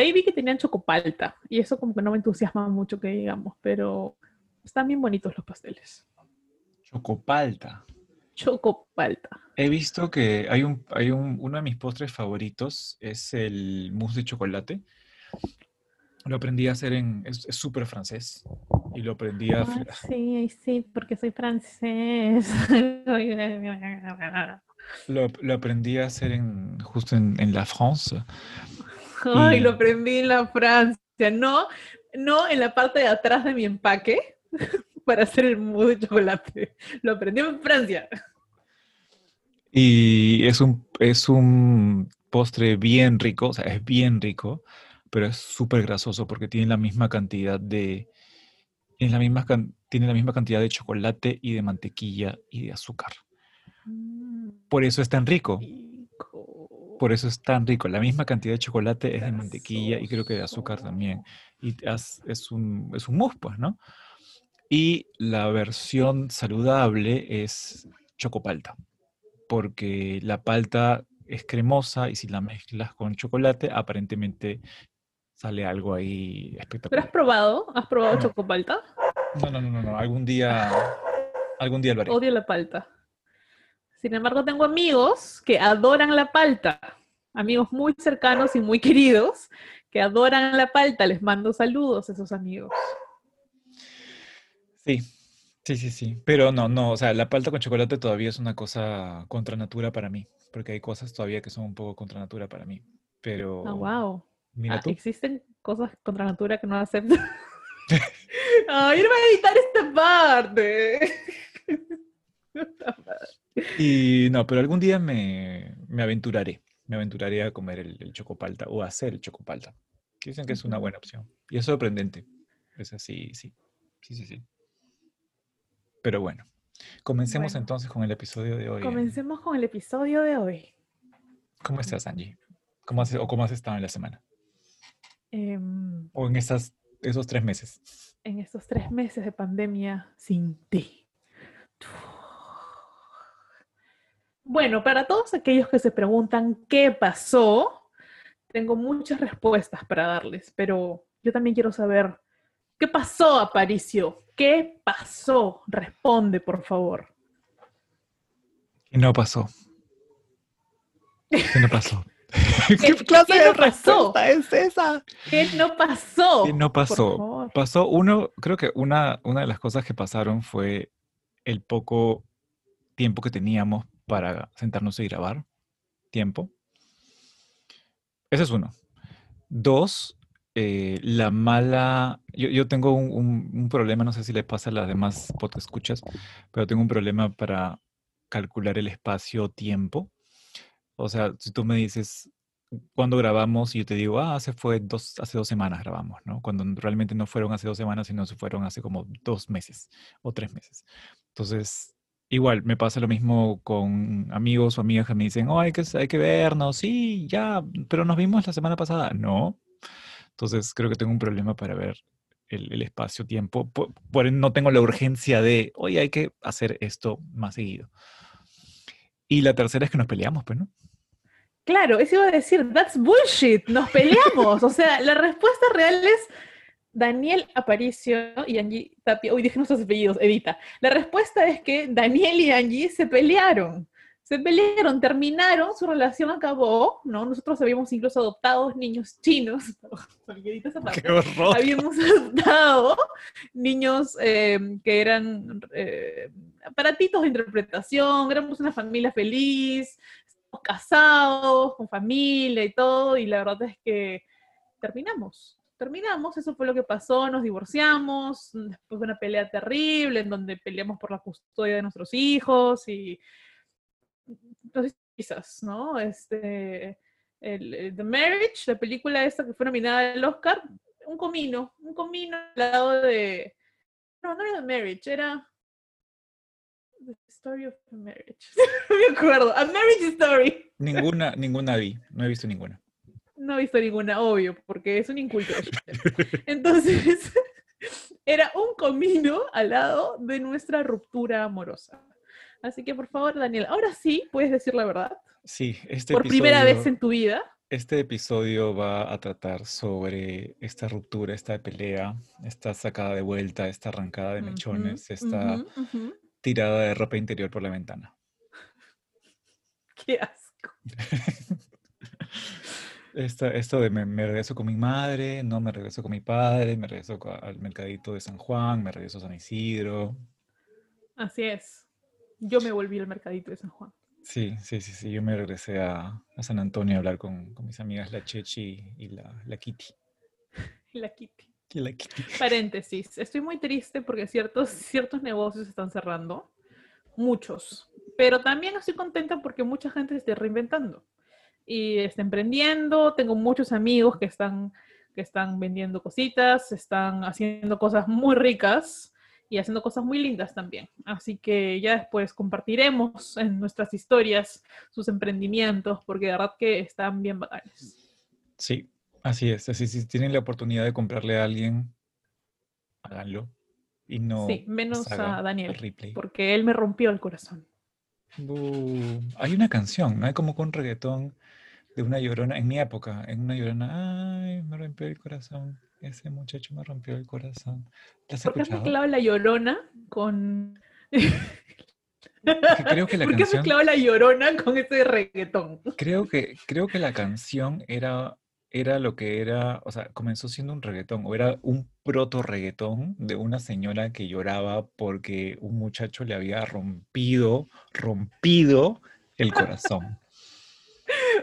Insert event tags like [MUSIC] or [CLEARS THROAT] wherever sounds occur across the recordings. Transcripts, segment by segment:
Ahí vi que tenían chocopalta y eso como que no me entusiasma mucho que digamos, pero están bien bonitos los pasteles. Chocopalta. Chocopalta. He visto que hay un, hay un, uno de mis postres favoritos es el mousse de chocolate. Lo aprendí a hacer en, es súper francés y lo aprendí a... Sí, sí, porque soy francés. [LAUGHS] Lo, lo aprendí a hacer en, justo en, en la France. Ay, Y- lo aprendí en la Francia, no, no en la parte de atrás de mi empaque [LAUGHS] para hacer el mousse de chocolate. Lo aprendí en Francia. Y es un, es un postre bien rico, o sea, es bien rico, pero es súper grasoso porque tiene la misma cantidad de, tiene la misma, tiene la misma cantidad de chocolate y de mantequilla y de azúcar. Por eso es tan rico, Rico. Por eso es tan rico. La misma cantidad de chocolate es de mantequilla y creo que de azúcar también. Y es un, es un mousse, pues, ¿no? Y la versión saludable es chocopalta, porque la palta es cremosa y si la mezclas con chocolate, aparentemente sale algo ahí ¿Pero has espectacular. probado? ¿Has probado No. chocopalta? No, no, no, no, no. Algún día, algún día lo haré. Odio la palta. Sin embargo, tengo amigos que adoran la palta. Amigos muy cercanos y muy queridos que adoran la palta. Les mando saludos a esos amigos. Sí, sí, sí, sí. Pero no, no, o sea, la palta con chocolate todavía es una cosa contra natura para mí, porque hay cosas todavía que son un poco contra natura para mí. Pero Ah, wow. mira Ah, tú. existen cosas contra natura que no acepto. [LAUGHS] Ay, no voy a editar esta parte. [LAUGHS] [LAUGHS] Y no, pero algún día me, me aventuraré, me aventuraré a comer el, el chocopalta o a hacer el chocopalta. Dicen que es una buena opción. Y es sorprendente. Es así, sí. Sí, sí, sí. Pero bueno, comencemos Bueno. entonces con el episodio de hoy. Comencemos con el episodio de hoy. ¿Cómo estás, Angie? ¿Cómo has, o cómo has estado en la semana? Em, O en esas, esos tres meses. en estos tres meses de pandemia sin ti. Bueno, para todos aquellos que se preguntan qué pasó, tengo muchas respuestas para darles, pero yo también quiero saber qué pasó, Aparicio. ¿Qué pasó? Responde, por favor. ¿Qué no pasó? ¿Qué no pasó? [LAUGHS] ¿Qué- qué no pasó? respuesta es esa? ¿Qué no pasó? ¿Qué no pasó? Pasó uno, creo que una, una de las cosas que pasaron fue el poco tiempo que teníamos para sentarnos y grabar. Tiempo. Ese es uno. Dos, eh, la mala. Yo, yo tengo un, un- un problema, no sé si le pasa a las demás podcast escuchas, pero tengo un problema para calcular el espacio-tiempo. O sea, si tú me dices cuando grabamos y yo te digo, ah, hace, fue dos, hace dos semanas grabamos, ¿no? Cuando realmente no fueron hace dos semanas, sino se fueron hace como dos meses o tres meses. Entonces, igual, me pasa lo mismo con amigos o amigas que me dicen, oh, hay que, hay que vernos, sí, ya, pero nos vimos la semana pasada. No. Entonces, creo que tengo un problema para ver el, el espacio-tiempo. Por, por- no tengo la urgencia de, oye, hay que hacer esto más seguido. Y la tercera es que nos peleamos, pues, ¿no? Claro, eso iba a decir, that's bullshit, nos peleamos. o sea, la respuesta real es Daniel Aparicio y Angie Tapia. Uy, dije nuestros apellidos, Edita. La respuesta es que Daniel y Angie se pelearon. Se pelearon, terminaron, su relación acabó, ¿no? Nosotros habíamos incluso adoptado niños chinos. [LAUGHS] ¡Qué horror! habíamos adoptado niños eh, que eran eh, aparatitos de interpretación, éramos una familia feliz, estamos casados, con familia y todo, y la verdad es que terminamos. Terminamos, eso fue lo que pasó, nos divorciamos, después de una pelea terrible en donde peleamos por la custodia de nuestros hijos y si quizás, ¿no? Este, The Marriage, la película esta que fue nominada al Oscar, un comino, un comino al lado de... No, no era The Marriage, era... The Story of the Marriage. [LAUGHS] no me acuerdo. A Marriage Story. Ninguna, ninguna vi, no he visto ninguna. No he visto ninguna, obvio, porque es un inculto. [LAUGHS] Entonces, [LAUGHS] era un comino al lado de nuestra ruptura amorosa. Así que, por favor, Daniel, ahora sí puedes decir la verdad. Sí, este por primera vez episodio- en tu vida. Este episodio va a tratar sobre esta ruptura, esta pelea, esta sacada de vuelta, esta arrancada de mechones, esta tirada de ropa interior por la ventana. [LAUGHS] Qué asco. Esta- esto de me, me regreso con mi madre, no me regreso con mi padre, me regreso al mercadito de San Juan, me regreso a San Isidro. Así es. Yo me volví al mercadito de San Juan. Sí, sí, sí, sí. Yo me regresé a, a San Antonio a hablar con, con mis amigas la Chechi y la, la Kitty. [LAUGHS] La Kitty. Y la Kitty. Paréntesis. Estoy muy triste porque ciertos, ciertos negocios están cerrando. Muchos. Pero también estoy contenta porque mucha gente se está reinventando. Y está emprendiendo. Tengo muchos amigos que están, que están vendiendo cositas, están haciendo cosas muy ricas y haciendo cosas muy lindas también. Así que ya después compartiremos en nuestras historias sus emprendimientos porque de verdad que están bien bacanes. Sí, así es. Así, si tienen la oportunidad de comprarle a alguien, háganlo. Y no Sí, menos a Daniel, porque él me rompió el corazón. Hay una canción, ¿no? Hay como un reggaetón de una llorona, en mi época, en una llorona, ay, me rompió el corazón, ese muchacho me rompió el corazón. ¿La has ¿Por qué has mezclado la llorona con. Creo que la [LAUGHS] ¿Por qué has canción, mezclado la llorona con ese reggaetón? creo que, creo que la canción era, era lo que era, o sea, comenzó siendo un reggaetón, o era un proto reggaetón de una señora que lloraba porque un muchacho le había rompido, rompido el corazón.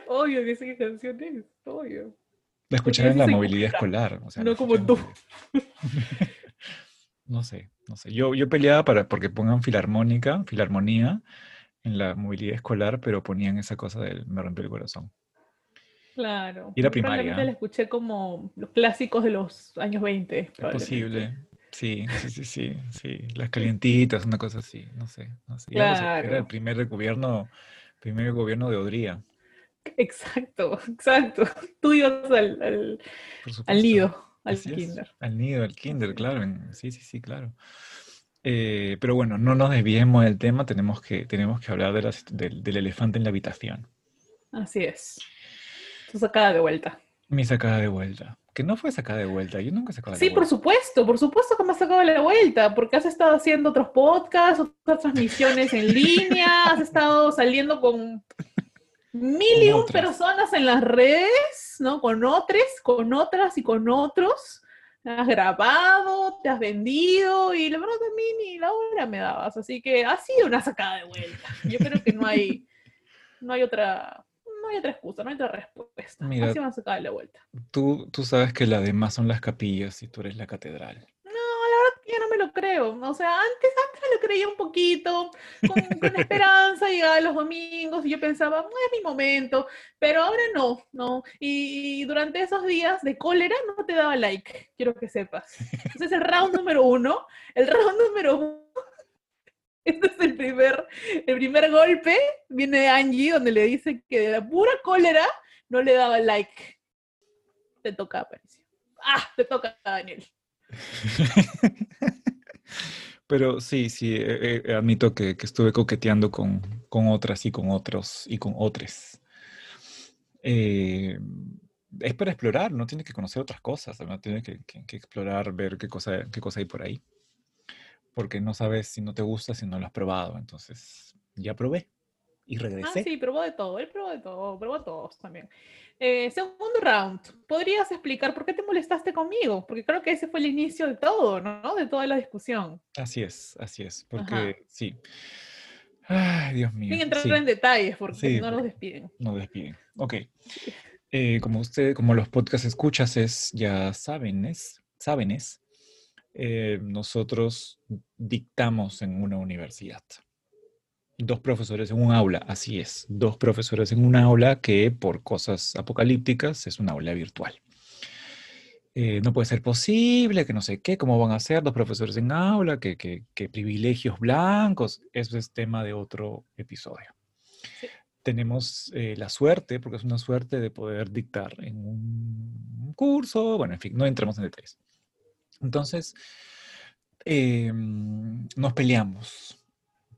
Obvio que sé qué canción es, obvio. La escuchaba en la movilidad escolar. o sea, no la como tú. [LAUGHS] No sé, no sé. Yo, yo peleaba para porque pongan filarmónica, filarmonía en la movilidad escolar, pero ponían esa cosa del me rompió el corazón. Claro. Y probablemente primaria. la escuché como los clásicos de los años 20. Es posible. Sí, sí, sí, sí, sí. Las calientitas, una cosa así, no sé, no sé. Sé, Era el Claro. primer gobierno, primer gobierno de Odría, [LAUGHS] Exacto, exacto. Tú ibas al, al, por nido, al Así es, kinder. al nido, al kinder, claro. sí, sí, sí, claro. Eh, pero bueno, no nos desviemos del tema, tenemos que, tenemos que hablar de las- del, del elefante en la habitación. Así es. Tu sacada de vuelta. Mi sacada de vuelta. Que no fue sacada de vuelta, yo nunca he sacado de Sí, por vuelta. supuesto, por supuesto que me has sacado la vuelta, porque has estado haciendo otros podcasts, otras transmisiones en línea, has estado saliendo con mil y un personas en las redes, ¿no? Con otras, con otras y con otros. Has grabado, te has vendido y la verdad a mí ni la hora me dabas, así que ha sido una sacada de vuelta. Yo creo que no hay, no hay otra, no hay otra excusa, no hay otra respuesta. Mira, ha sido una sacada de la vuelta. tú, tú sabes que las demás son las capillas y tú eres la catedral. Yo no me lo creo. O sea, antes, antes lo creía un poquito, con, con esperanza, llegaba los domingos y yo pensaba, no es mi momento, pero ahora no, no. Y, y durante esos días de cólera no te daba like, quiero que sepas. Entonces el round número uno, el round número uno, [LAUGHS] este es el primer, el primer golpe, viene de Angie, donde le dice que de la pura cólera no le daba like. Te toca, Aparicio. Ah, te toca, Daniel. [LAUGHS] Pero sí, sí, eh, eh, admito que, que estuve coqueteando con, con otras y con otros y con otros. Eh, es para explorar, no tienes que conocer otras cosas, no tienes que, que- que explorar, ver qué cosa, qué cosa hay por ahí. Porque no sabes si no te gusta, si no lo has probado. Entonces, ya probé y Ah, regresé. sí, probó de todo, él probó de todo, probó todos también. Eh, segundo round, ¿podrías explicar por qué te molestaste conmigo? Porque creo que ese fue el inicio de todo, ¿no? De toda la discusión. Así es, así es, Ajá. porque sí. Ay, Dios mío. Sin entrar sí. en detalles, porque Sí, no nos despiden. Nos despiden. Ok. Eh, como usted, como los podcast escuchas es, ya saben, es, saben es, eh, nosotros dictamos en una universidad. Dos profesores en un aula, así es, dos profesores en un aula que por cosas apocalípticas es un aula virtual. Eh, no puede ser posible, que no sé qué, cómo van a ser dos profesores en aula, que, que- que privilegios blancos, eso es tema de otro episodio Sí. tenemos eh, la suerte, porque es una suerte de poder dictar en un curso, bueno, en fin, no entramos en detalles. Entonces, eh, nos peleamos.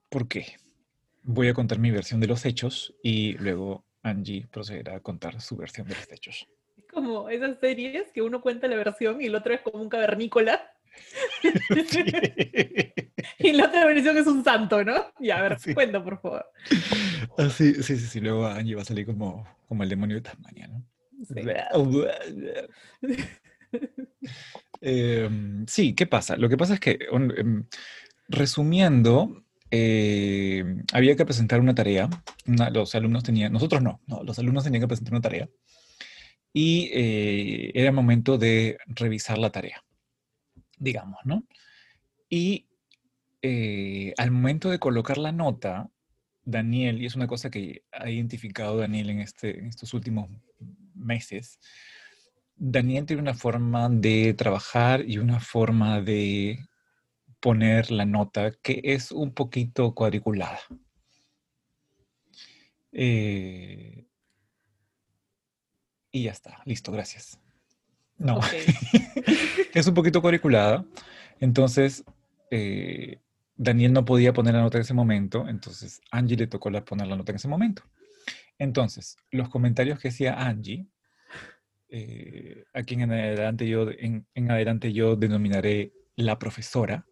¿Por qué? Voy a contar mi versión de los hechos y luego Angie procederá a contar su versión de los hechos. Es como esas series que uno cuenta la versión y el otro es como un cavernícola. [LAUGHS] Sí. [LAUGHS] Y la otra versión es un santo, ¿no? Ya, a ver, Sí. cuenta, por favor. Ah, sí, sí, sí, sí. Luego Angie va a salir como, como el demonio de Tasmania, ¿no? Sí. [LAUGHS] Em, sí, ¿qué pasa? Lo que pasa es que, em, resumiendo, eh, había que presentar una tarea. una- los alumnos tenían, nosotros no, no, los alumnos tenían que presentar una tarea. Y eh, era momento de revisar la tarea, digamos, ¿no? Y eh, al momento de colocar la nota, Daniel, y es una cosa que ha identificado Daniel en, este, en estos últimos meses, Daniel tiene una forma de trabajar y una forma de poner la nota que es un poquito cuadriculada. Eh, y ya está, listo, gracias. No, [LAUGHS] es un poquito cuadriculada. Entonces, eh, Daniel no podía poner la nota en ese momento, entonces Angie le tocó la- poner la nota en ese momento. Entonces, los comentarios que hacía Angie, eh, aquí en adelante yo, en, en adelante yo denominaré la profesora,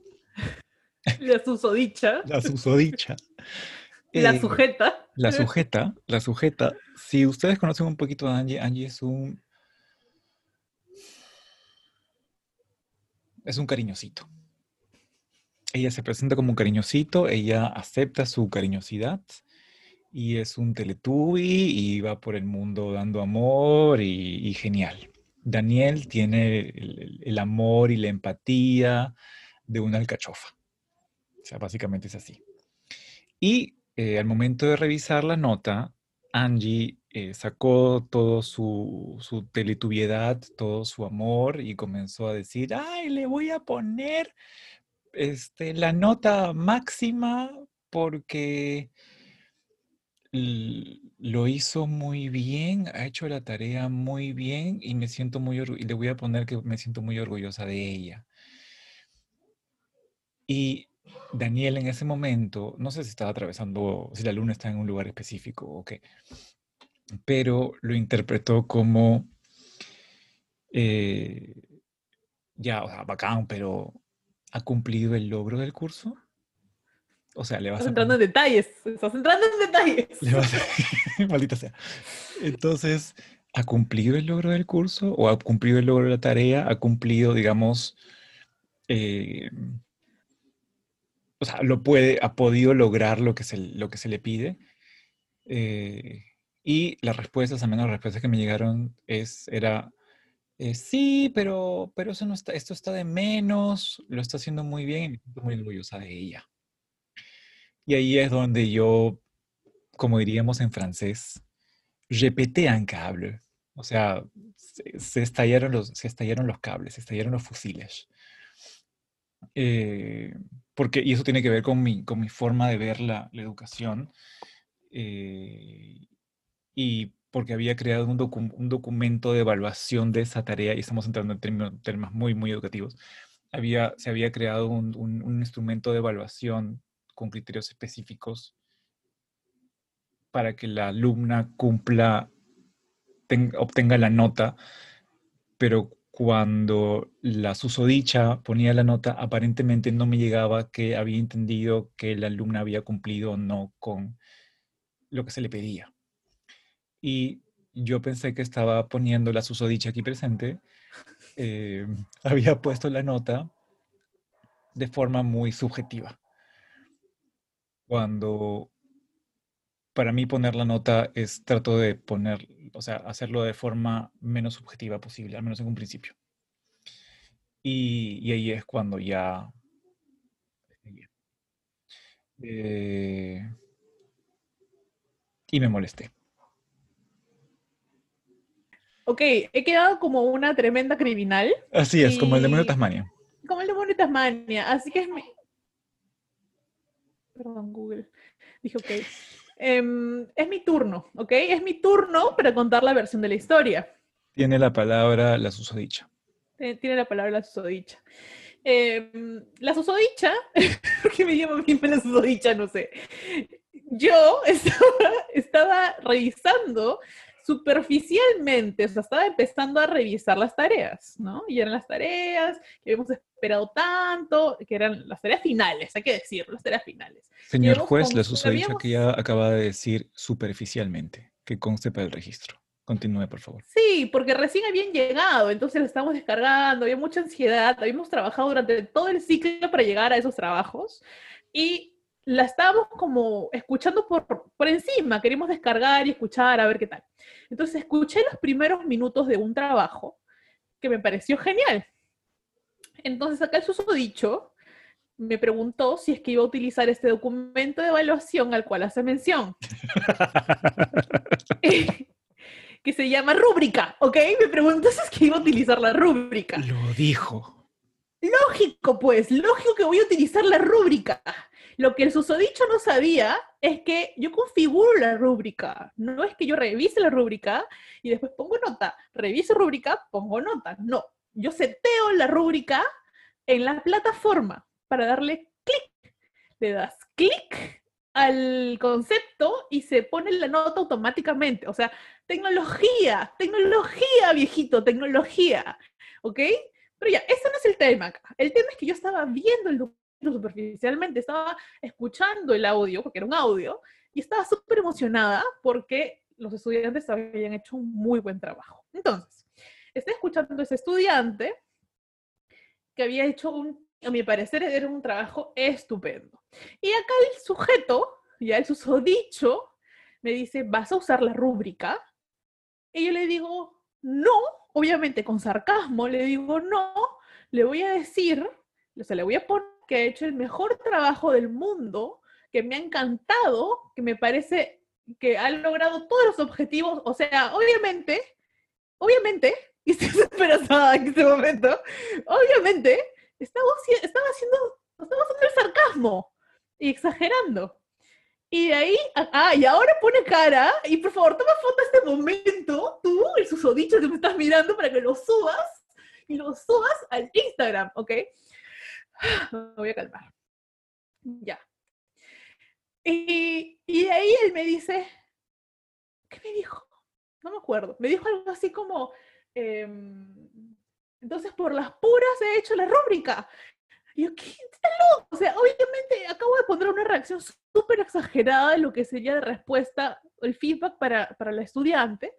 La susodicha, la susodicha. [LAUGHS] la eh, sujeta. La sujeta, la sujeta. Si ustedes conocen un poquito a Angie, Angie es un. Es un cariñosito. Ella se presenta como un cariñosito, ella acepta su cariñosidad y es un teletubby y va por el mundo dando amor y, y genial. Daniel tiene el amor y la empatía de una alcachofa. Básicamente es así. Y eh, al momento de revisar la nota, Angie eh, sacó todo su, su teletubiedad, todo su amor y comenzó a decir, ay, le voy a poner este, la nota máxima porque lo hizo muy bien, ha hecho la tarea muy bien y me siento muy y le voy a poner que me siento muy orgullosa de ella. Y Daniel en ese momento, no sé si estaba atravesando, si la luna está en un lugar específico o qué, pero lo interpretó como, eh, ya, o sea, bacán, pero ¿ha cumplido el logro del curso? O sea, le vas Estás a entrando en detalles. Estás entrando en detalles. le vas a- [LAUGHS] maldita sea. Entonces, ¿ha cumplido el logro del curso o ha cumplido el logro de la tarea? ¿Ha cumplido, digamos, eh, o sea, lo puede, ha podido lograr lo que se, lo que se le pide? Eh, y las respuestas, al menos las respuestas que me llegaron, es, era, eh, sí, pero, pero eso no está, esto está de menos, lo está haciendo muy bien y siento muy orgullosa de ella. Y ahí es donde yo, como diríamos en francés, je pété un câble. O sea, se, se estallaron los, se estallaron los cables, se estallaron los fusiles. Eh, porque, y eso tiene que ver con mi, con mi forma de ver la, la educación. eh, y porque había creado un, docu- un documento de evaluación de esa tarea, y estamos entrando en términos, temas muy, muy educativos. Había, se había creado un, un- un instrumento de evaluación con criterios específicos para que la alumna cumpla, ten- obtenga la nota, pero cuando la susodicha ponía la nota, aparentemente no me llegaba que había entendido que la alumna había cumplido o no con lo que se le pedía. Y yo pensé que estaba poniendo la susodicha aquí presente, eh, [LAUGHS] había puesto la nota de forma muy subjetiva. Cuando para mí poner la nota es trato de poner, o sea, hacerlo de forma menos subjetiva posible, al menos en un principio. Y, y ahí es cuando ya... eh, y me molesté. Ok, he quedado como una tremenda criminal, Así es, como el demonio de Tasmania. como el demonio de Tasmania, así que es mi... Perdón, Google. Dije, ok. Em, es mi turno, ¿ok? Es mi turno para contar la versión de la historia. Tiene la palabra la susodicha. Eh, Tiene la palabra la susodicha. Em, la susodicha, [LAUGHS] ¿por qué me llama bien la susodicha? No sé. yo [LAUGHS] estaba, estaba revisando superficialmente, o sea, estaba empezando a revisar las tareas, ¿no? Y eran las tareas que habíamos esperado tanto, que eran las tareas finales, hay que decirlo, las tareas finales. Señor juez, le sucedió que ya acaba de decir superficialmente, que conste para el registro. Continúe, por favor. Sí, porque recién habían llegado, entonces lo estamos descargando, había mucha ansiedad, habíamos trabajado durante todo el ciclo para llegar a esos trabajos y la estábamos como escuchando por, por encima, queríamos descargar y escuchar a ver qué tal. Entonces escuché los primeros minutos de un trabajo que me pareció genial. Entonces acá el susodicho me preguntó si es que iba a utilizar este documento de evaluación al cual hace mención. [LAUGHS] [LAUGHS] que se llama rúbrica, ¿ok? Me preguntó si es que iba a utilizar la rúbrica. Lo dijo. Lógico, pues, lógico que voy a utilizar la rúbrica. Lo que el susodicho no sabía es que yo configuro la rúbrica. No es que yo revise la rúbrica y después pongo nota. Reviso rúbrica, pongo nota. No, yo seteo la rúbrica en la plataforma para darle clic. Le das clic al concepto y se pone la nota automáticamente. O sea, tecnología, tecnología, viejito, tecnología. ¿Ok? Pero ya, ese no es el tema acá. El tema es que yo estaba viendo el documento superficialmente, estaba escuchando el audio, porque era un audio, y estaba súper emocionada porque los estudiantes habían hecho un muy buen trabajo. Entonces, estoy escuchando a ese estudiante que había hecho un, a mi parecer, era un trabajo estupendo. Y acá el sujeto, ya el susodicho, me dice, ¿vas a usar la rúbrica? Y yo le digo, no, obviamente con sarcasmo, le digo, no, le voy a decir, o sea, le voy a poner que ha hecho el mejor trabajo del mundo, que me ha encantado, que me parece que ha logrado todos los objetivos. O sea, obviamente, obviamente, [LAUGHS] y estoy esperanzada en este momento, obviamente, estaba, estaba haciendo, estaba haciendo el sarcasmo y exagerando. Y de ahí, ah, y ahora pone cara, y por favor, toma foto de este momento, tú, el susodicho que me estás mirando, para que lo subas, y lo subas al Instagram, ¿ok? [LAUGHS] me voy a calmar. Ya. Y, de ahí él me dice, ¿qué me dijo? No me acuerdo. Me dijo algo así como, em, entonces por las puras he hecho la rúbrica. Y yo, ¿qué? O sea, obviamente acabo de poner una reacción súper exagerada de lo que sería de respuesta, el feedback para, para la estudiante.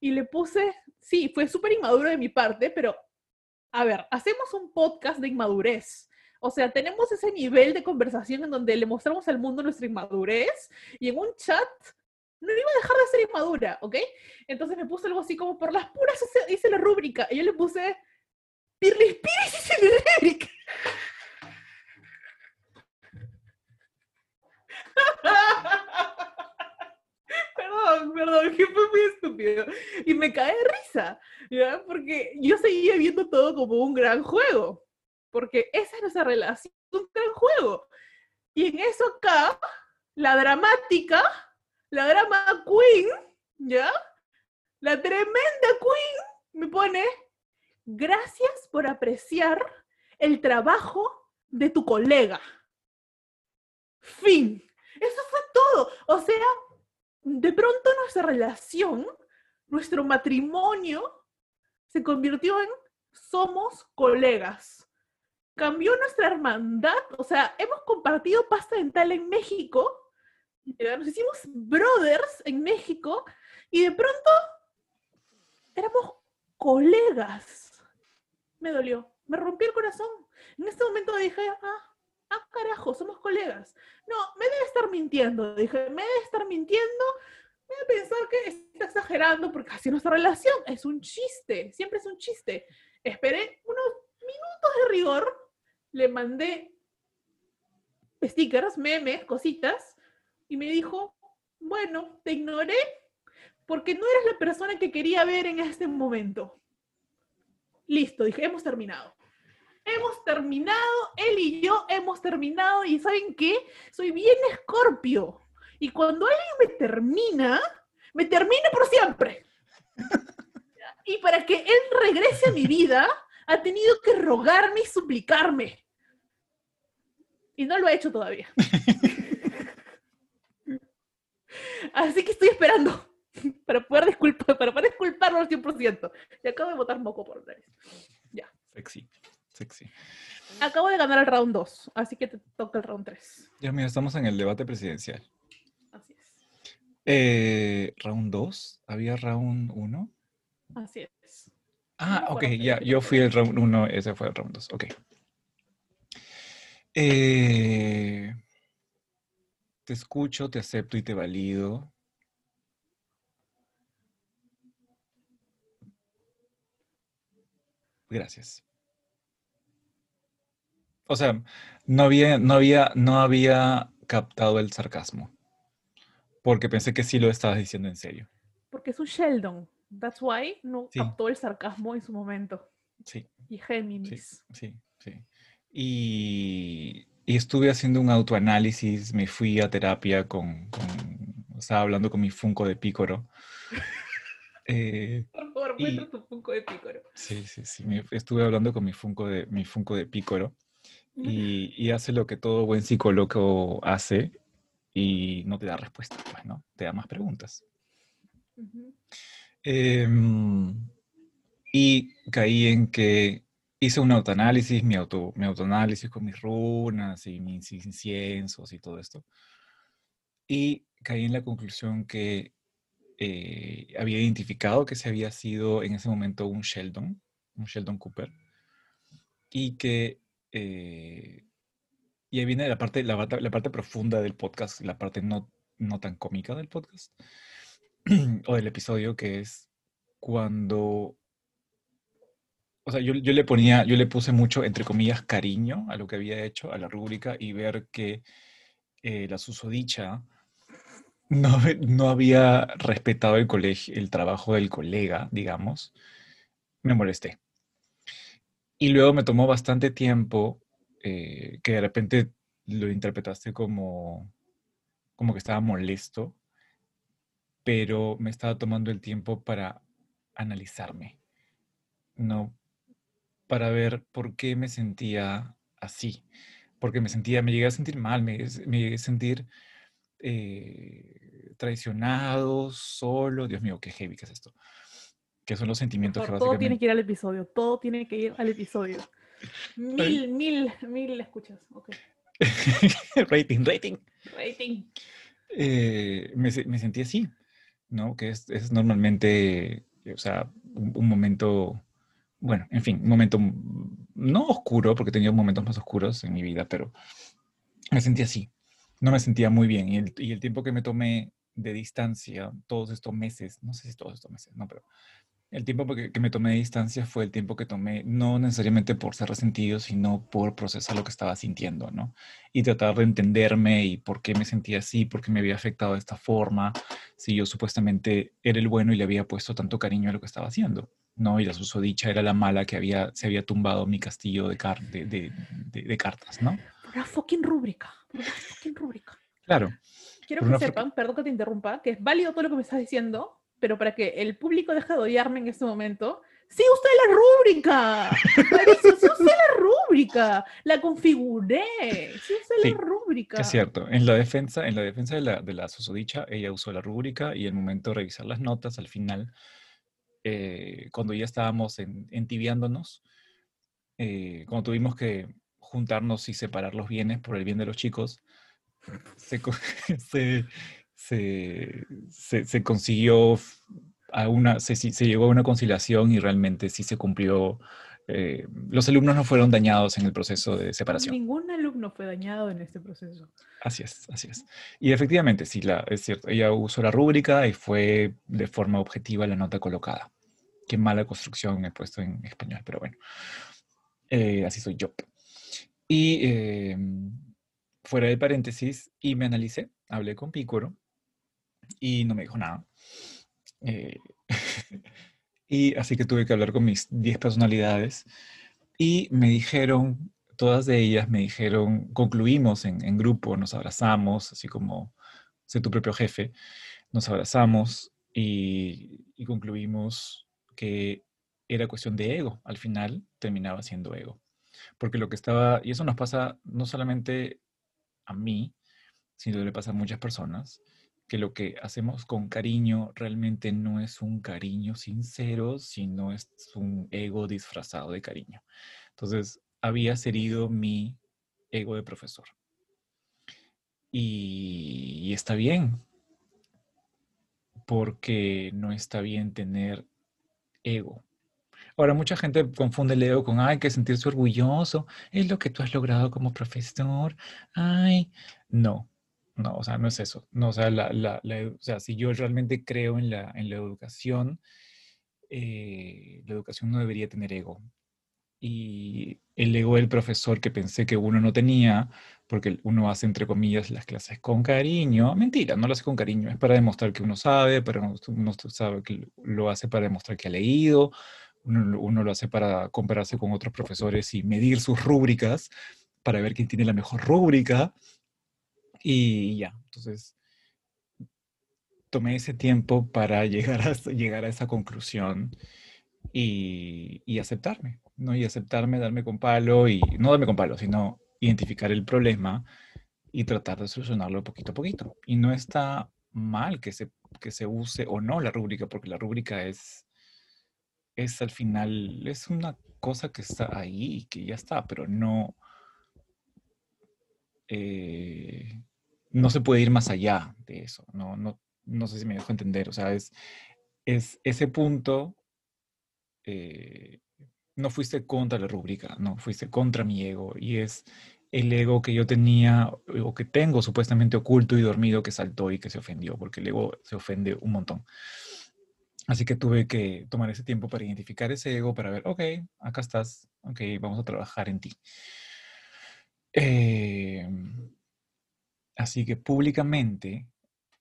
Y le puse, sí, fue súper inmaduro de mi parte, pero a ver, hacemos un podcast de inmadurez. O sea, tenemos ese nivel de conversación en donde le mostramos al mundo nuestra inmadurez y en un chat no iba a dejar de ser inmadura, ¿ok? Entonces me puse algo así como, por las puras hice la rúbrica. Y yo le puse, pirlis, pirlis, hice rúbrica. [LAUGHS] perdón, perdón, que fue muy estúpido. Y me cae de risa, ¿ya? Porque yo seguía viendo todo como un gran juego porque esa es nuestra relación, un gran juego. Y en eso acá, la dramática, la drama queen, ¿ya? La tremenda queen me pone, gracias por apreciar el trabajo de tu colega. Fin. Eso fue todo. O sea, de pronto nuestra relación, nuestro matrimonio, se convirtió en somos colegas cambió nuestra hermandad, o sea, hemos compartido pasta dental en México, nos hicimos brothers en México y de pronto éramos colegas. Me dolió, me rompió el corazón. En este momento dije, ah, ah, carajo, somos colegas. No, me debe estar mintiendo, dije, me debe estar mintiendo, me debe pensar que está exagerando porque así nuestra relación es un chiste, siempre es un chiste. Esperé unos minutos de rigor le mandé stickers, memes, cositas, y me dijo, bueno, te ignoré porque no eres la persona que quería ver en este momento. Listo, dije, hemos terminado. Hemos terminado, él y yo hemos terminado, y ¿saben qué? Soy bien escorpio. Y cuando alguien me termina, me termina por siempre. [LAUGHS] y para que él regrese a mi vida, ha tenido que rogarme y suplicarme. Y no lo ha hecho todavía. Así que estoy esperando para poder disculpar, para poder disculparlo al 100%. Y acabo de botar moco por nariz. Ya. Sexy, sexy. Acabo de ganar el round 2, así que te toca el round 3. Ya mira, estamos en el debate presidencial. Así es. Eh, round 2, ¿había round 1? Así es. Ah, me ok, ya, yo fui el round 1, ese fue el round 2, ok. Eh, te escucho, te acepto y te valido. Gracias. O sea, no había, no había, no había captado el sarcasmo. Porque pensé que sí lo estabas diciendo en serio. Porque es un Sheldon. That's why no Sí. captó el sarcasmo en su momento. Sí. Y Géminis. Sí, sí. Y, y estuve haciendo un autoanálisis, me fui a terapia con, con- estaba hablando con mi Funko de Pícoro. [LAUGHS] Eh, Por favor, muestra tu punco de pícoro. sí, sí, sí, me- estuve hablando con mi Funko de, mi Funko de Pícoro y, y hace lo que todo buen psicólogo hace y no te da respuesta, pues, ¿no? Te da más preguntas. Ujú. Em, y caí en que hice un autoanálisis, mi, auto, mi autoanálisis con mis runas y mis inciensos y todo esto. Y caí en la conclusión que eh, había identificado que se había sido en ese momento un Sheldon, un Sheldon Cooper. Y que... eh, y ahí viene la parte, la, la parte profunda del podcast, la parte no, no tan cómica del podcast [CLEARS THROAT] o del episodio, que es cuando, o sea, yo, yo le ponía, yo le puse mucho, entre comillas, cariño a lo que había hecho, a la rúbrica, y ver que eh, la susodicha no, no había respetado el colegio, el trabajo del colega, digamos, me molesté. Y luego me tomó bastante tiempo eh, que de repente lo interpretaste como, como que estaba molesto, pero me estaba tomando el tiempo para analizarme, no para ver por qué me sentía así, porque me sentía, me llegué a sentir mal, me, me llegué a sentir eh, traicionado, solo, Dios mío, qué heavy que es esto, que son los sentimientos que favor, todo tiene básicamente... que ir al episodio. Todo tiene que ir al episodio. [LAUGHS] Mil, mil, mil escuchas. Ok. [LAUGHS] rating, rating. Rating. eh, me, me sentí así, ¿no? Que es, es normalmente, o sea, un, un momento, bueno, en fin, un momento no oscuro, porque he tenido momentos más oscuros en mi vida, pero me sentí así. No me sentía muy bien. Y el, y el tiempo que me tomé de distancia, todos estos meses, no sé si todos estos meses, no, pero el tiempo que, que me tomé de distancia fue el tiempo que tomé, no necesariamente por ser resentido, sino por procesar lo que estaba sintiendo, ¿no? y tratar de entenderme y por qué me sentía así, por qué me había afectado de esta forma, si yo supuestamente era el bueno y le había puesto tanto cariño a lo que estaba haciendo, ¿no? Y la susodicha era la mala que había, se había tumbado mi castillo de, car- de, de- de- cartas, ¿no? Por una fucking rúbrica. Por una fucking rúbrica. Claro, Quiero que sepan, perdón que te interrumpa, que es válido todo lo que me estás diciendo, pero para que el público deje de odiarme en este momento, sí usted la rúbrica. Mauricio, sí usted la rúbrica. La configuré. Sí usted Sí, la rúbrica. es cierto. En la defensa, en la defensa de la, de la susodicha, ella usó la rúbrica y el momento de revisar las notas, al final, eh, cuando ya estábamos en, entibiándonos, eh, cuando tuvimos que juntarnos y separar los bienes por el bien de los chicos, se, [LAUGHS] se, se, se- se consiguió a una, se, se llegó a una conciliación y realmente sí se cumplió. eh, los alumnos no fueron dañados en el proceso de separación. Ningún alumno fue dañado en este proceso. Así es, así es. Y efectivamente, sí, la, es cierto, ella usó la rúbrica y fue de forma objetiva la nota colocada. Qué mala construcción he puesto en español, pero bueno, Eh, así soy yo. Y eh, fuera de paréntesis, y me analicé, hablé con Pícoro y no me dijo nada. Eh, [LAUGHS] y así que tuve que hablar con mis 10 personalidades y me dijeron, todas de ellas me dijeron, concluimos en, grupo, nos abrazamos, así como sé tu propio jefe, nos abrazamos y concluimos que era cuestión de ego, al final terminaba siendo ego. Porque lo que estaba, y eso nos pasa no solamente a mí, sino le pasa a muchas personas, que lo que hacemos con cariño realmente no es un cariño sincero, sino es un ego disfrazado de cariño. Entonces, había herido mi ego de profesor. Y, está bien, porque no está bien tener ego. Ahora, mucha gente confunde el ego con, ay, que sentirse orgulloso, es lo que tú has logrado como profesor, ay, no, no, o sea, no es eso. No, o sea, la, o sea si yo realmente creo en la, en la educación, eh, la educación no debería tener ego. Y el ego del profesor que pensé que uno no tenía, porque uno hace, entre comillas, las clases con cariño. Mentira, no lo hace con cariño, es para demostrar que uno sabe, pero uno sabe que lo hace para demostrar que ha leído, uno, uno lo hace para compararse con otros profesores y medir sus rúbricas, para ver quién tiene la mejor rúbrica. Y ya, entonces tomé ese tiempo para [LAUGHS] llegar a, llegar a esa conclusión y, y, aceptarme, ¿no? Y aceptarme, darme con palo y no darme con palo, sino identificar el problema y tratar de solucionarlo poquito a poquito. Y no está mal que se, que se use o no la rúbrica, porque la rúbrica es, es al final, es una cosa que está ahí y que ya está, pero no... Eh, no se puede ir más allá de eso. No, no, no sé si me dejo entender. O sea, es, es ese punto, eh, no fuiste contra la rúbrica, no, fuiste contra mi ego. Y es el ego que yo tenía o que tengo supuestamente oculto y dormido que saltó y que se ofendió, porque el ego se ofende un montón. Así que tuve que tomar ese tiempo para identificar ese ego, para ver, ok, acá estás, ok, vamos a trabajar en ti. Eh, Así que públicamente,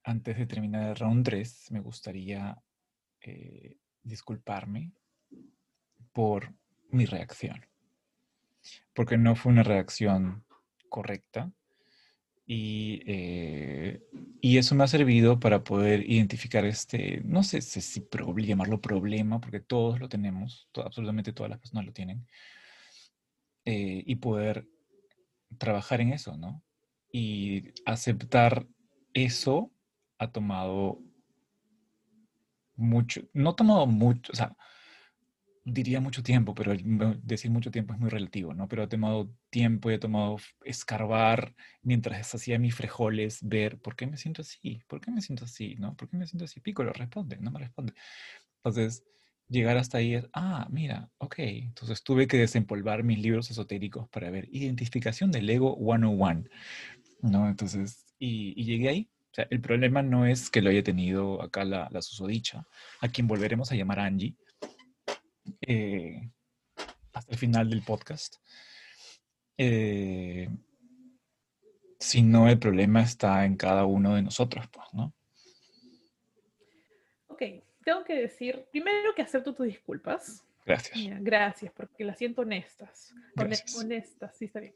antes de terminar el round 3, me gustaría eh, disculparme por mi reacción. Porque no fue una reacción correcta. Y, eh, y, eso me ha servido para poder identificar este, no sé si llamarlo problema, porque todos lo tenemos, absolutamente todas las personas lo tienen, eh, y poder trabajar en eso, ¿no? Y aceptar eso ha tomado mucho, no ha tomado mucho, o sea, diría mucho tiempo, pero decir mucho tiempo es muy relativo, ¿no? Pero ha tomado tiempo y ha tomado escarbar mientras hacía mis frejoles, ver por qué me siento así, por qué me siento así, ¿no? ¿Por qué me siento así? Pico, lo responde, no me responde. Entonces, llegar hasta ahí es, ah, mira, ok. Entonces tuve que desempolvar mis libros esotéricos para ver identificación del ego 101. ¿no? Entonces, y, llegué ahí. O sea, el problema no es que lo haya tenido acá la, la susodicha, a quien volveremos a llamar Angie, eh, hasta el final del podcast. Eh, sino el problema está en cada uno de nosotros, pues, ¿no? Ok, tengo que decir, primero que acepto tus disculpas. Gracias. gracias, porque las siento honestas. Honestas, sí, está bien.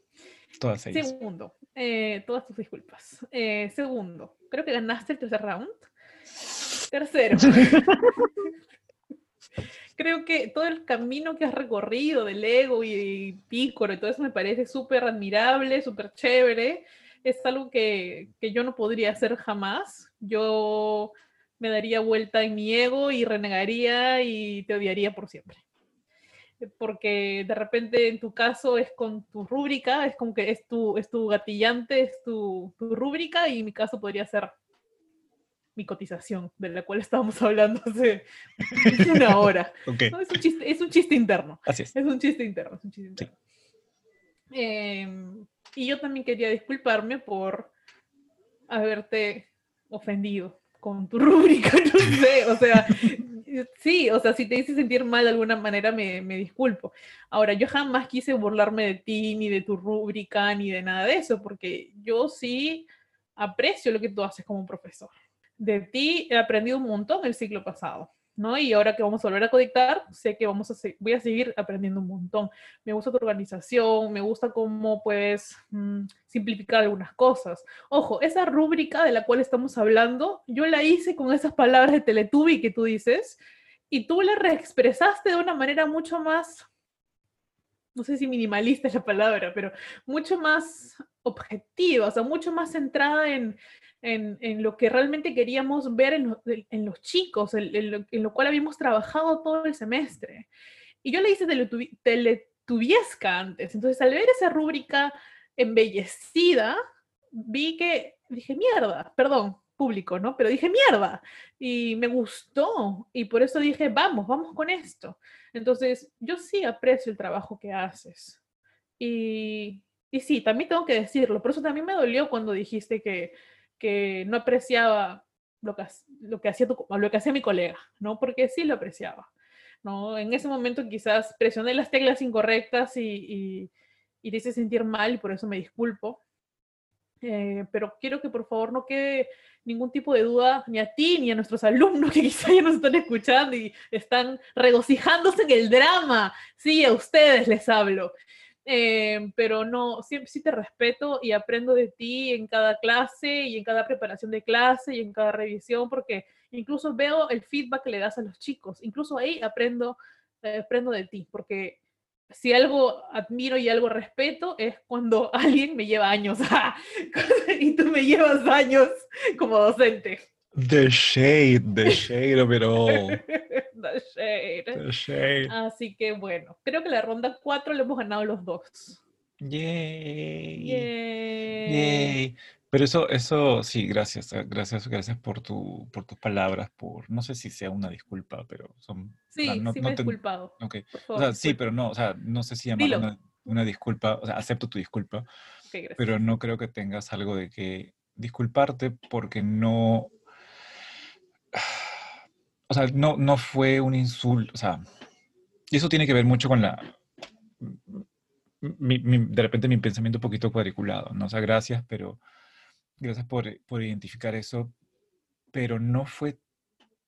Todas ellas. Segundo, eh, todas tus disculpas. Eh, segundo, creo que ganaste el tercer round. Tercero, [LAUGHS] [LAUGHS] creo que todo el camino que has recorrido del ego y, Pícoro y todo eso me parece súper admirable, súper chévere. Es algo que, que yo no podría hacer jamás. Yo me daría vuelta en mi ego y renegaría y te odiaría por siempre porque de repente en tu caso es con tu rúbrica, es como que es tu, es tu gatillante, es tu, tu rúbrica, y en mi caso podría ser mi cotización, de la cual estábamos [LAUGHS] hablando hace [LAUGHS] una hora. es, un chiste, es, un chiste, interno. Así es. Es un chiste interno. Es un chiste interno. Em, y yo también quería disculparme por haberte ofendido con tu [LAUGHS] rúbrica, no sé, o sea, Sí, o sea, si te hice sentir mal de alguna manera, me, me, disculpo. Ahora, yo jamás quise burlarme de ti, ni de tu rúbrica, ni de nada de eso, porque yo sí aprecio lo que tú haces como profesor. De ti he aprendido un montón el ciclo pasado. ¿no? Y ahora que vamos a volver a conectar, sé que vamos a voy a seguir aprendiendo un montón. Me gusta tu organización, me gusta cómo puedes mm, simplificar algunas cosas. Ojo, esa rúbrica de la cual estamos hablando, yo la hice con esas palabras de Teletubby que tú dices, y tú la reexpresaste de una manera mucho más, no sé si minimalista es la palabra, pero mucho más objetiva, o sea, mucho más centrada en en, en lo que realmente queríamos ver en, en los chicos, en, lo, en, lo, cual habíamos trabajado todo el semestre. Y yo le hice teletubiesca antes, entonces al ver esa rúbrica embellecida, vi que dije, mierda, perdón, público, ¿no? Pero dije, mierda, y me gustó, y por eso dije, vamos, vamos con esto. Entonces, yo sí aprecio el trabajo que haces. Y, y sí, también tengo que decirlo, por eso también me dolió cuando dijiste que, que no apreciaba lo que, lo, que hacía tu, lo que hacía mi colega, ¿no? Porque sí lo apreciaba, ¿no? En ese momento quizás presioné las teclas incorrectas y, y, y te hice sentir mal y por eso me disculpo. Eh, pero quiero que por favor no quede ningún tipo de duda ni a ti ni a nuestros alumnos que [LAUGHS] quizá ya nos están escuchando y están regocijándose en el drama. Sí, a ustedes les hablo. Eh, pero no, sí, sí te respeto y aprendo de ti en cada clase y en cada preparación de clase y en cada revisión, porque incluso veo el feedback que le das a los chicos, incluso ahí aprendo, aprendo de ti, porque si algo admiro y algo respeto es cuando [LAUGHS] alguien me lleva años [LAUGHS] y tú me llevas años como docente. The shade, the shade of it all. the shade. The shade. Así que bueno, creo que la ronda 4 lo hemos ganado los dos. Yay. Yay. Yay. Pero eso, eso, sí, gracias, gracias, gracias por tu, por tus palabras, por, no sé si sea una disculpa, pero son. Sí, no, sí me he disculpado. Okay. o sea, sí, pero no, o sea, no sé si llamar una, una, disculpa, o sea, acepto tu disculpa, pero no creo que tengas algo de que disculparte porque no, o sea, no, no fue un insulto, o sea, y eso tiene que ver mucho con la, de repente mi pensamiento un poquito cuadriculado, ¿no? O sea, gracias, pero Gracias por, por identificar eso, pero no fue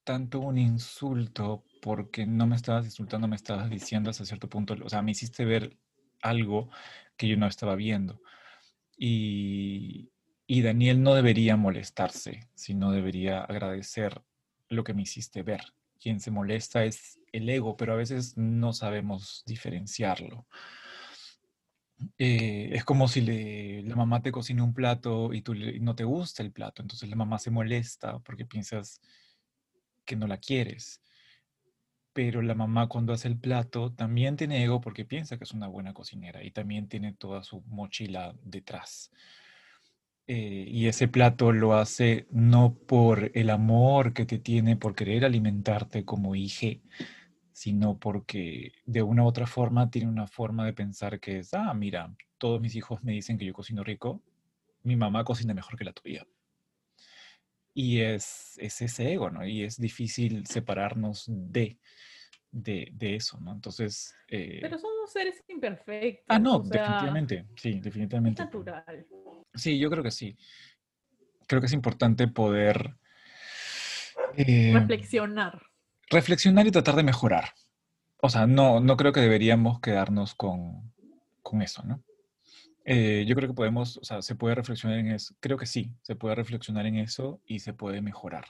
tanto un insulto porque no me estabas insultando, me estabas diciendo hasta cierto punto, o sea, me hiciste ver algo que yo no estaba viendo. Y, y, Daniel no debería molestarse, sino debería agradecer lo que me hiciste ver. Quien se molesta es el ego, pero a veces no sabemos diferenciarlo. Eh, es como si le, la mamá te cocina un plato y tú no te gusta el plato, entonces la mamá se molesta porque piensas que no la quieres. Pero la mamá cuando hace el plato también tiene ego porque piensa que es una buena cocinera y también tiene toda su mochila detrás. Eh, y ese plato lo hace no por el amor que te tiene por querer alimentarte como hija, sino porque de una u otra forma tiene una forma de pensar que es, ah, mira, todos mis hijos me dicen que yo cocino rico, mi mamá cocina mejor que la tuya. Y es, ese ego, ¿no? Y es difícil separarnos de, de, eso, ¿no? Entonces... Eh Pero somos seres imperfectos. Ah, no, definitivamente, sí, definitivamente. Es natural. Sí, yo creo que sí. Creo que es importante poder... Eh, Reflexionar reflexionar y tratar de mejorar. O sea, no, no creo que deberíamos quedarnos con, con eso, ¿no? Eh, yo creo que podemos, o sea, se puede reflexionar en eso. Creo que sí, se puede reflexionar en eso y se puede mejorar.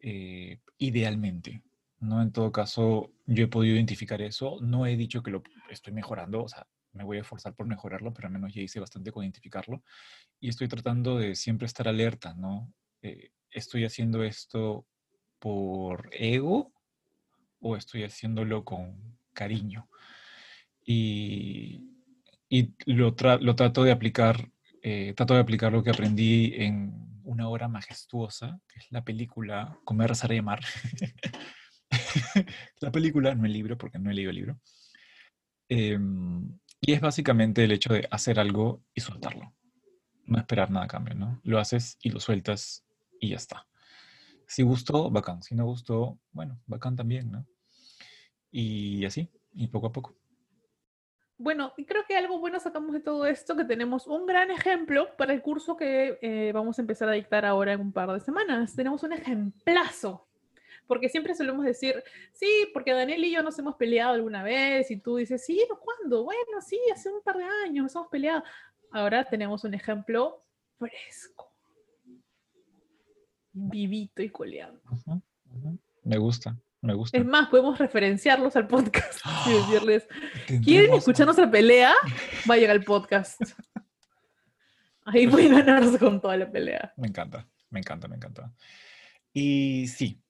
Eh, idealmente, ¿no? En todo caso, yo he podido identificar eso. No he dicho que lo estoy mejorando, o sea, me voy a esforzar por mejorarlo, pero al menos ya hice bastante con identificarlo. Y estoy tratando de siempre estar alerta, ¿no? Eh, estoy haciendo esto por ego o estoy haciéndolo con cariño. Y, y lo, lo, trato de aplicar, eh, trato de aplicar lo que aprendí en una obra majestuosa, que es la película Comer, Rezar y Amar. [LAUGHS] [LAUGHS] la película, no el libro, porque no he leído el libro. Em, y es básicamente el hecho de hacer algo y soltarlo. No esperar nada a cambio, ¿no? Lo haces y lo sueltas y ya está. Si gustó, bacán. Si no gustó, bueno, bacán también, ¿no? Y así, y poco a poco. Bueno, y creo que algo bueno sacamos de todo esto, que tenemos un gran ejemplo para el curso que eh, vamos a empezar a dictar ahora en un par de semanas. Tenemos un ejemplazo, porque siempre solemos decir, sí, porque Daniel y yo nos hemos peleado alguna vez, y tú dices, sí, ¿cuándo? Bueno, sí, hace un par de años nos hemos peleado. Ahora tenemos un ejemplo fresco vivito y coleando. Me gusta, me gusta. Es más, podemos referenciarlos al podcast [GASPS] y decirles, ¿quieren escuchar nuestra pelea? Vayan al podcast. [LAUGHS] Ahí puede ganarse con toda la pelea. Me encanta, me encanta, me encanta. Y sí,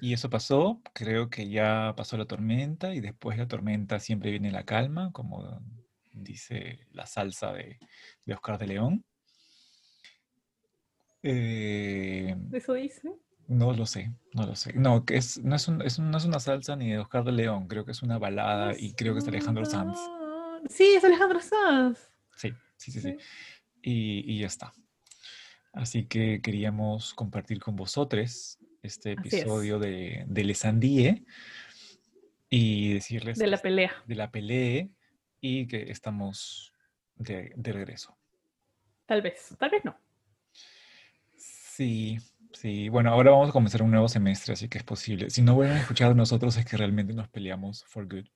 y eso pasó, creo que ya pasó la tormenta y después de la tormenta siempre viene la calma, como dice la salsa de, de Oscar de León. Eh, ¿Eso dice? no lo sé, no lo sé. No, que es, no, es un- es un- no es una salsa ni de Oscar de León, creo que es una balada y creo que es Alejandro Sanz. Sí, es Alejandro Sanz. Sí, sí, sí, sí. Sí. Y, y ya está. Así que queríamos compartir con vosotros este es. episodio de, de Les Andie y decirles De la pelea. de la pelea y que estamos de, de regreso. Tal vez, tal vez no. Sí, sí. Bueno, ahora vamos a comenzar un nuevo semestre, así que es posible. Si no escuchado a nosotros es que realmente nos peleamos for good.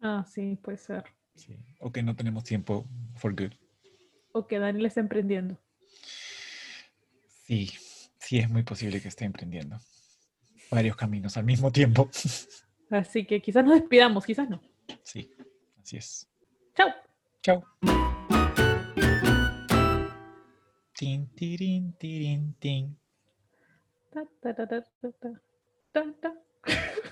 Ah, sí, puede ser. Sí. O que no tenemos tiempo for good. O que Daniel está emprendiendo. Sí, sí es muy posible que esté emprendiendo varios caminos al mismo tiempo. [LAUGHS] Así que quizás nos despidamos, quizás no. Sí, así es. Chao. Chao. Tin, tirin, tirin, tin. Ta, ta, ta, ta, ta, ta, ta. [LAUGHS]